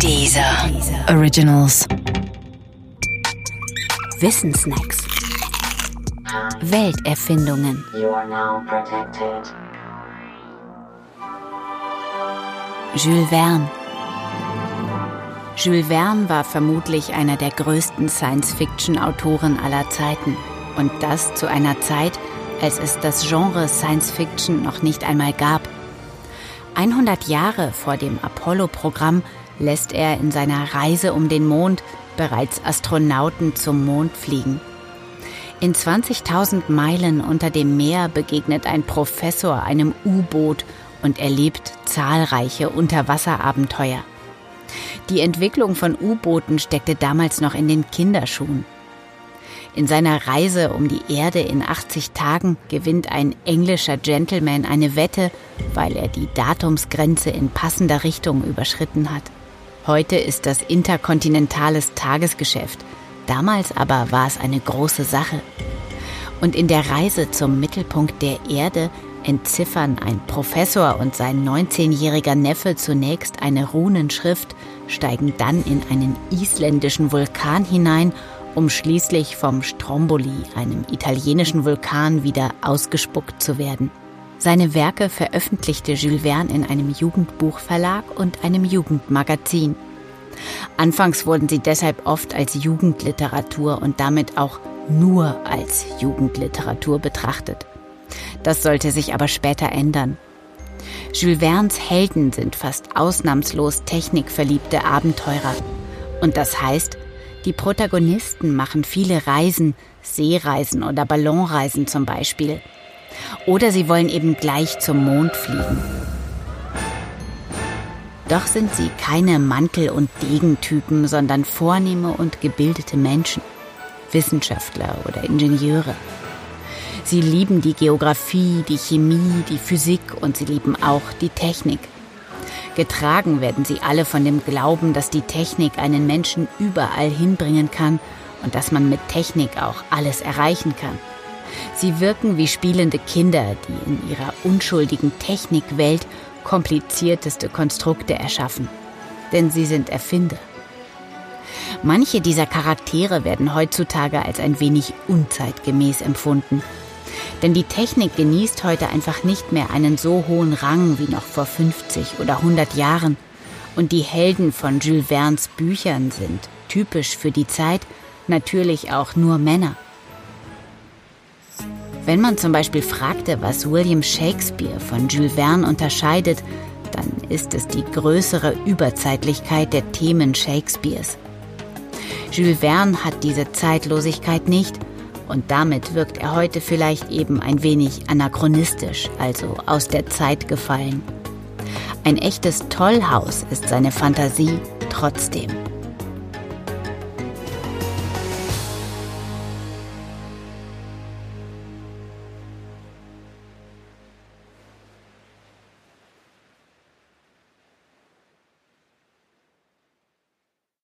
Dieser Originals. Wissensnacks. Welterfindungen. Jules Verne. Jules Verne war vermutlich einer der größten Science-Fiction-Autoren aller Zeiten. Und das zu einer Zeit, als es das Genre Science-Fiction noch nicht einmal gab. 100 Jahre vor dem Apollo-Programm lässt er in seiner Reise um den Mond bereits Astronauten zum Mond fliegen. In 20.000 Meilen unter dem Meer begegnet ein Professor einem U-Boot und erlebt zahlreiche Unterwasserabenteuer. Die Entwicklung von U-Booten steckte damals noch in den Kinderschuhen. In seiner Reise um die Erde in 80 Tagen gewinnt ein englischer Gentleman eine Wette, weil er die Datumsgrenze in passender Richtung überschritten hat. Heute ist das interkontinentales Tagesgeschäft. Damals aber war es eine große Sache. Und in der Reise zum Mittelpunkt der Erde entziffern ein Professor und sein 19-jähriger Neffe zunächst eine Runenschrift, steigen dann in einen isländischen Vulkan hinein, um schließlich vom Stromboli, einem italienischen Vulkan, wieder ausgespuckt zu werden. Seine Werke veröffentlichte Jules Verne in einem Jugendbuchverlag und einem Jugendmagazin. Anfangs wurden sie deshalb oft als Jugendliteratur und damit auch nur als Jugendliteratur betrachtet. Das sollte sich aber später ändern. Jules Vernes Helden sind fast ausnahmslos technikverliebte Abenteurer. Und das heißt, die Protagonisten machen viele Reisen, Seereisen oder Ballonreisen zum Beispiel – oder sie wollen eben gleich zum Mond fliegen. Doch sind sie keine Mantel- und Degentypen, sondern vornehme und gebildete Menschen, Wissenschaftler oder Ingenieure. Sie lieben die Geographie, die Chemie, die Physik und sie lieben auch die Technik. Getragen werden sie alle von dem Glauben, dass die Technik einen Menschen überall hinbringen kann und dass man mit Technik auch alles erreichen kann. Sie wirken wie spielende Kinder, die in ihrer unschuldigen Technikwelt komplizierteste Konstrukte erschaffen. Denn sie sind Erfinder. Manche dieser Charaktere werden heutzutage als ein wenig unzeitgemäß empfunden. Denn die Technik genießt heute einfach nicht mehr einen so hohen Rang wie noch vor 50 oder 100 Jahren. Und die Helden von Jules Verne's Büchern sind, typisch für die Zeit, natürlich auch nur Männer. Wenn man zum Beispiel fragte, was William Shakespeare von Jules Verne unterscheidet, dann ist es die größere Überzeitlichkeit der Themen Shakespeares. Jules Verne hat diese Zeitlosigkeit nicht und damit wirkt er heute vielleicht eben ein wenig anachronistisch, also aus der Zeit gefallen. Ein echtes Tollhaus ist seine Fantasie trotzdem.